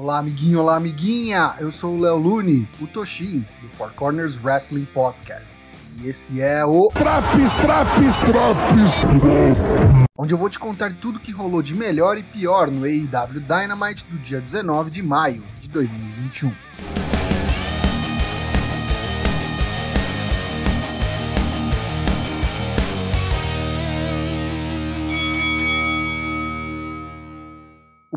Olá, amiguinho, olá, amiguinha! Eu sou o Léo Lune, o Toshin, do Four Corners Wrestling Podcast. E esse é o Traps, traps, traps, onde eu vou te contar tudo que rolou de melhor e pior no AEW Dynamite do dia 19 de maio de 2021.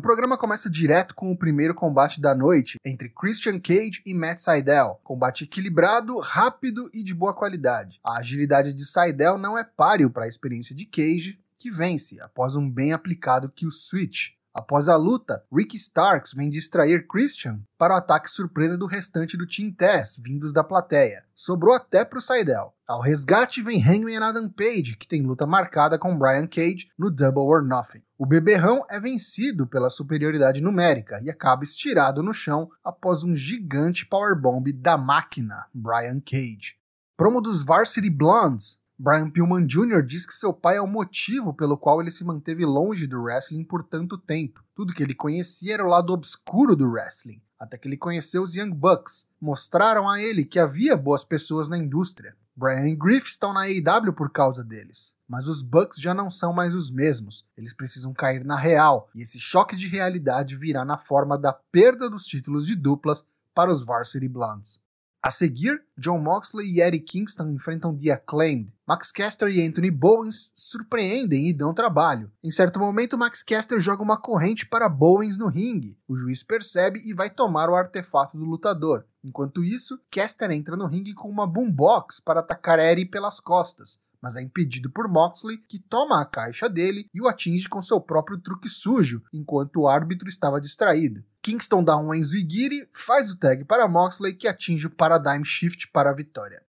O programa começa direto com o primeiro combate da noite entre Christian Cage e Matt Sydal. Combate equilibrado, rápido e de boa qualidade. A agilidade de Sydal não é páreo para a experiência de Cage, que vence após um bem aplicado kill switch. Após a luta, Ricky Starks vem distrair Christian para o ataque surpresa do restante do Team Tess, vindos da plateia. Sobrou até pro Seidel. Ao resgate vem Hangman Adam Page, que tem luta marcada com Brian Cage no Double or Nothing. O beberrão é vencido pela superioridade numérica e acaba estirado no chão após um gigante powerbomb da máquina, Brian Cage. Promo dos Varsity Blondes, Brian Pillman Jr. diz que seu pai é o motivo pelo qual ele se manteve longe do wrestling por tanto tempo. Tudo que ele conhecia era o lado obscuro do wrestling, até que ele conheceu os Young Bucks. Mostraram a ele que havia boas pessoas na indústria. Brian e Griff estão na AEW por causa deles, mas os Bucks já não são mais os mesmos. Eles precisam cair na real, e esse choque de realidade virá na forma da perda dos títulos de duplas para os Varsity Blondes. A seguir, John Moxley e Eddie Kingston enfrentam The Acclaimed. Max Caster e Anthony Bowens surpreendem e dão trabalho. Em certo momento, Max Caster joga uma corrente para Bowens no ringue. O juiz percebe e vai tomar o artefato do lutador. Enquanto isso, Caster entra no ringue com uma boombox para atacar Eddie pelas costas mas é impedido por Moxley, que toma a caixa dele e o atinge com seu próprio truque sujo, enquanto o árbitro estava distraído. Kingston dá um Enzo Igiri, faz o tag para Moxley, que atinge o Paradigm Shift para a vitória.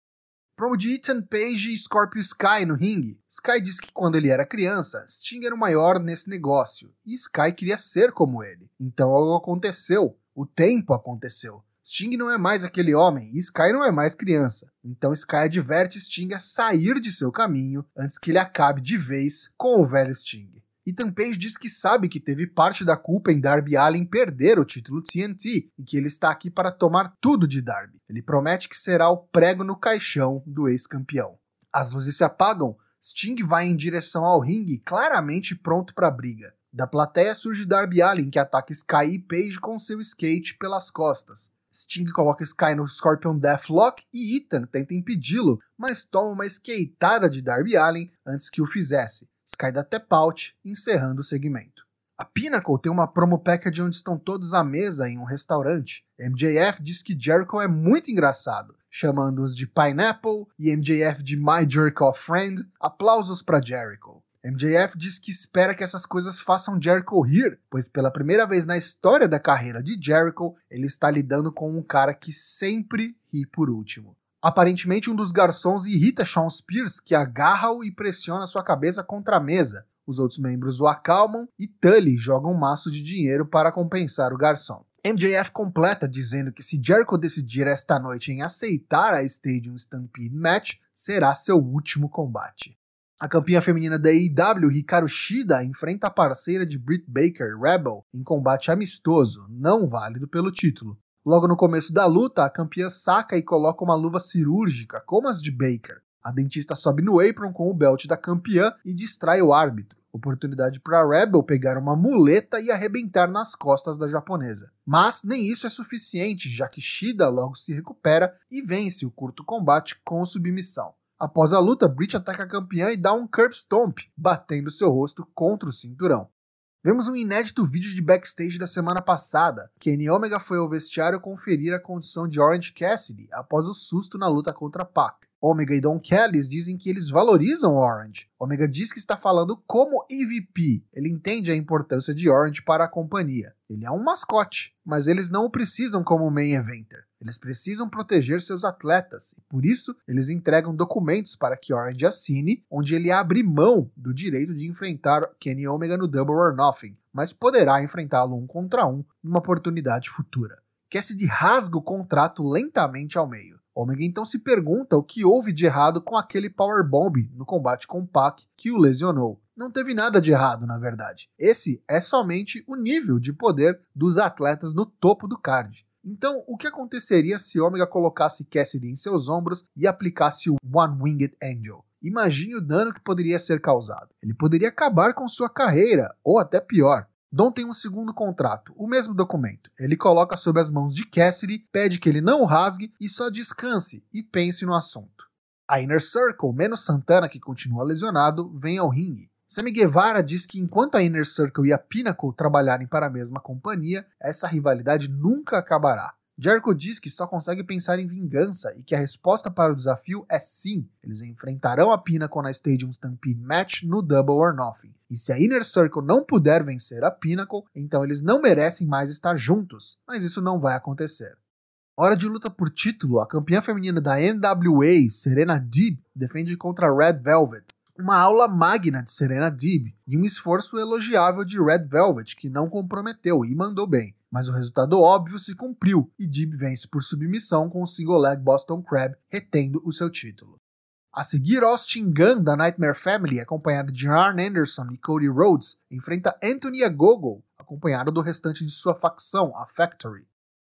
Promo de Ethan Page e Scorpio Sky no ringue. Sky diz que quando ele era criança, Sting era o maior nesse negócio, e Sky queria ser como ele. Então algo aconteceu. O tempo aconteceu. Sting não é mais aquele homem e Sky não é mais criança. Então Sky adverte Sting a sair de seu caminho antes que ele acabe de vez com o velho Sting. Ethan Page diz que sabe que teve parte da culpa em Darby Allin perder o título TNT e que ele está aqui para tomar tudo de Darby. Ele promete que será o prego no caixão do ex-campeão. As luzes se apagam, Sting vai em direção ao ringue, claramente pronto para a briga. Da plateia surge Darby Allin, que ataca Sky e Page com seu skate pelas costas. Sting coloca Sky no Scorpion Deathlock e Ethan tenta impedi-lo, mas toma uma skateada de Darby Allin antes que o fizesse. Sky dá tap out, encerrando o segmento. A Pinnacle tem uma promo package onde estão todos à mesa em um restaurante. MJF diz que Jericho é muito engraçado, chamando-os de Pineapple e MJF de My Jericho Friend. Aplausos para Jericho. MJF diz que espera que essas coisas façam Jericho rir, pois pela primeira vez na história da carreira de Jericho, ele está lidando com um cara que sempre ri por último. Aparentemente, um dos garçons irrita Sean Spears, que agarra-o e pressiona sua cabeça contra a mesa. Os outros membros o acalmam e Tully joga um maço de dinheiro para compensar o garçom. MJF completa dizendo que se Jericho decidir esta noite em aceitar a Stadium Stampede Match, será seu último combate. A campeã feminina da AEW, Hikaru Shida, enfrenta a parceira de Britt Baker, Rebel, em combate amistoso, não válido pelo título. Logo no começo da luta, a campeã saca e coloca uma luva cirúrgica, como as de Baker. A dentista sobe no apron com o belt da campeã e distrai o árbitro. Oportunidade para Rebel pegar uma muleta e arrebentar nas costas da japonesa. Mas nem isso é suficiente, já que Shida logo se recupera e vence o curto combate com submissão. Após a luta, Britt ataca a campeã e dá um curb stomp, batendo seu rosto contra o cinturão. Vemos um inédito vídeo de backstage da semana passada. Kenny Omega foi ao vestiário conferir a condição de Orange Cassidy após o susto na luta contra Pac. Omega e Don Callis dizem que eles valorizam Orange. Omega diz que está falando como EVP. Ele entende a importância de Orange para a companhia. Ele é um mascote, mas eles não o precisam como main eventer. Eles precisam proteger seus atletas e por isso eles entregam documentos para que Orange assine, onde ele abre mão do direito de enfrentar Kenny Omega no Double or Nothing, mas poderá enfrentá-lo um contra um numa oportunidade futura. Cassidy rasga o contrato lentamente ao meio. Omega então se pergunta o que houve de errado com aquele powerbomb no combate com Pac que o lesionou. não teve nada de errado, na verdade. Esse é somente o nível de poder dos atletas no topo do card. Então, o que aconteceria se Omega colocasse Cassidy em seus ombros e aplicasse o One Winged Angel? Imagine o dano que poderia ser causado. Ele poderia acabar com sua carreira, ou até pior. Dom tem um segundo contrato, o mesmo documento. Ele coloca sob as mãos de Cassidy, pede que ele não o rasgue e só descanse e pense no assunto. A Inner Circle, menos Santana, que continua lesionado, vem ao ringue. Sammy Guevara diz que enquanto a Inner Circle e a Pinnacle trabalharem para a mesma companhia, essa rivalidade nunca acabará. Jericho diz que só consegue pensar em vingança e que a resposta para o desafio é sim. Eles enfrentarão a Pinnacle na Stadium Stampede Match no Double or Nothing. E se a Inner Circle não puder vencer a Pinnacle, então eles não merecem mais estar juntos. Mas isso não vai acontecer. Hora de luta por título, a campeã feminina da NWA, Serena Deeb, defende contra Red Velvet. Uma aula magna de Serena Deeb e um esforço elogiável de Red Velvet, que não comprometeu e mandou bem mas o resultado óbvio se cumpriu e Deeb vence por submissão com o single leg Boston Crab, retendo o seu título. A seguir, Austin Gunn, da Nightmare Family, acompanhado de Arn Anderson e Cody Rhodes, enfrenta Anthony Agogo, acompanhado do restante de sua facção, a Factory.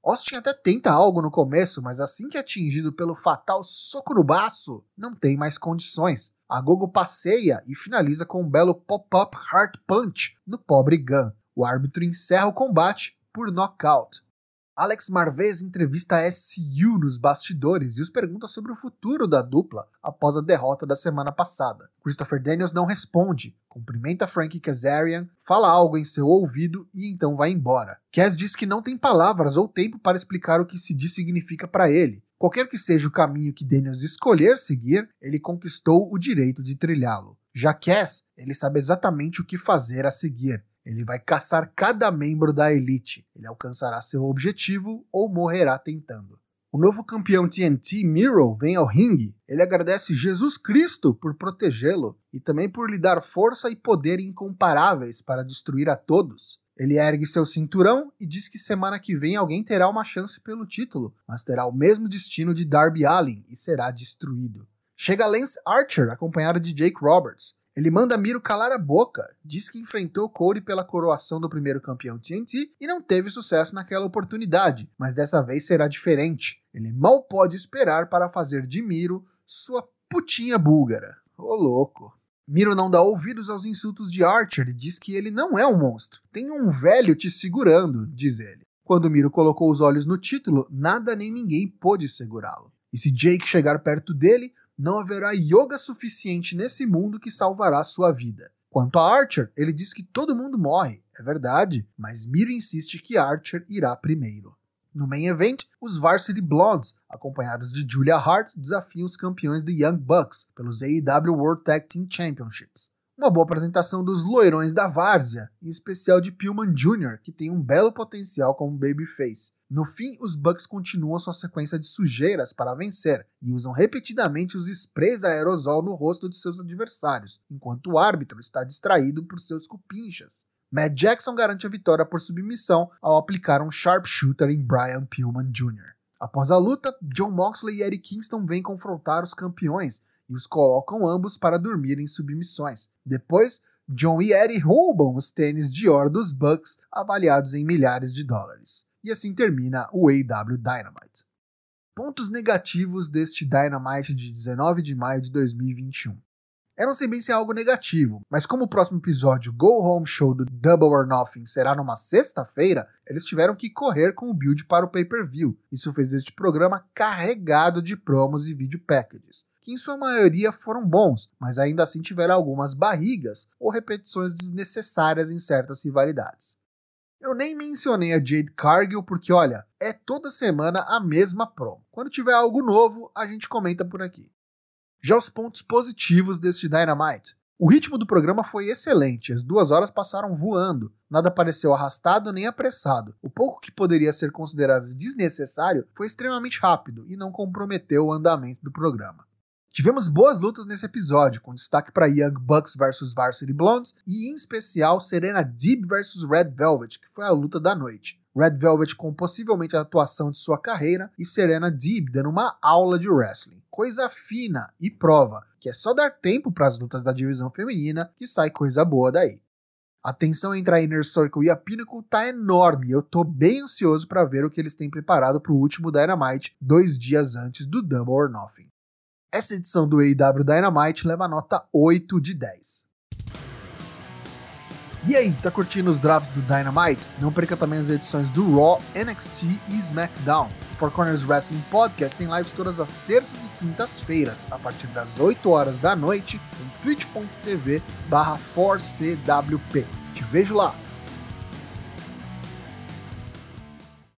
Austin até tenta algo no começo, mas assim que é atingido pelo fatal soco no baço, não tem mais condições. Agogo passeia e finaliza com um belo pop-up Heart Punch no pobre Gunn. O árbitro encerra o combate por nocaute. Alex Marvez entrevista a SU nos bastidores e os pergunta sobre o futuro da dupla após a derrota da semana passada. Christopher Daniels não responde, cumprimenta Frank Kazarian, fala algo em seu ouvido e então vai embora. Kaz diz que não tem palavras ou tempo para explicar o que se diz significa para ele. Qualquer que seja o caminho que Daniels escolher seguir, ele conquistou o direito de trilhá-lo. Já Cass, ele sabe exatamente o que fazer a seguir. Ele vai caçar cada membro da elite. Ele alcançará seu objetivo ou morrerá tentando. O novo campeão TNT, Miro, vem ao ringue. Ele agradece Jesus Cristo por protegê-lo e também por lhe dar força e poder incomparáveis para destruir a todos. Ele ergue seu cinturão e diz que semana que vem alguém terá uma chance pelo título, mas terá o mesmo destino de Darby Allin e será destruído. Chega Lance Archer, acompanhado de Jake Roberts. Ele manda Miro calar a boca, diz que enfrentou Cody pela coroação do primeiro campeão TNT e não teve sucesso naquela oportunidade, mas dessa vez será diferente. Ele mal pode esperar para fazer de Miro sua putinha búlgara. Ô louco. Miro não dá ouvidos aos insultos de Archer e diz que ele não é um monstro. Tem um velho te segurando, diz ele. Quando Miro colocou os olhos no título, nada nem ninguém pôde segurá-lo. E se Jake chegar perto dele, não haverá yoga suficiente nesse mundo que salvará sua vida. Quanto a Archer, ele diz que todo mundo morre, é verdade, mas Miro insiste que Archer irá primeiro. No main event, os Varsity Blondes, acompanhados de Julia Hart, desafiam os campeões de Young Bucks pelos AEW World Tag Team Championships. Uma boa apresentação dos loirões da várzea, em especial de Pillman Jr., que tem um belo potencial como babyface. No fim, os Bucks continuam sua sequência de sujeiras para vencer e usam repetidamente os sprays aerosol no rosto de seus adversários, enquanto o árbitro está distraído por seus cupinchas. Matt Jackson garante a vitória por submissão ao aplicar um sharpshooter em Brian Pillman Jr. Após a luta, John Moxley e Eddie Kingston vêm confrontar os campeões e os colocam ambos para dormir em submissões. Depois, John e Eddie roubam os tênis Dior dos Bucks, avaliados em milhares de dólares. E assim termina o AW Dynamite. Pontos negativos deste Dynamite de 19 de maio de 2021. Bem se é algo negativo, mas como o próximo episódio Go Home Show do Double or Nothing será numa sexta-feira, eles tiveram que correr com o build para o pay-per-view. Isso fez este programa carregado de promos e video packages que em sua maioria foram bons, mas ainda assim tiveram algumas barrigas ou repetições desnecessárias em certas rivalidades. Eu nem mencionei a Jade Cargill porque, olha, é toda semana a mesma promo. Quando tiver algo novo, a gente comenta por aqui. Já os pontos positivos deste Dynamite. O ritmo do programa foi excelente, as duas horas passaram voando, nada pareceu arrastado nem apressado. O pouco que poderia ser considerado desnecessário foi extremamente rápido e não comprometeu o andamento do programa. Tivemos boas lutas nesse episódio, com destaque para Young Bucks vs Varsity Blondes e, em especial, Serena Deeb vs Red Velvet, que foi a luta da noite. Red Velvet com possivelmente a atuação de sua carreira e Serena Deeb dando uma aula de wrestling. Coisa fina e prova que é só dar tempo para as lutas da divisão feminina que sai coisa boa daí. A tensão entre a Inner Circle e a Pinnacle tá enorme e eu tô bem ansioso para ver o que eles têm preparado para o último Dynamite dois dias antes do Double or Nothing. Essa edição do AEW Dynamite leva nota 8 de 10. E aí, tá curtindo os drops do Dynamite? Não perca também as edições do Raw, NXT e SmackDown. O Four Corners Wrestling Podcast tem lives todas as terças e quintas-feiras, a partir das 8 horas da noite, em twitch.tv barra 4CWP. Te vejo lá!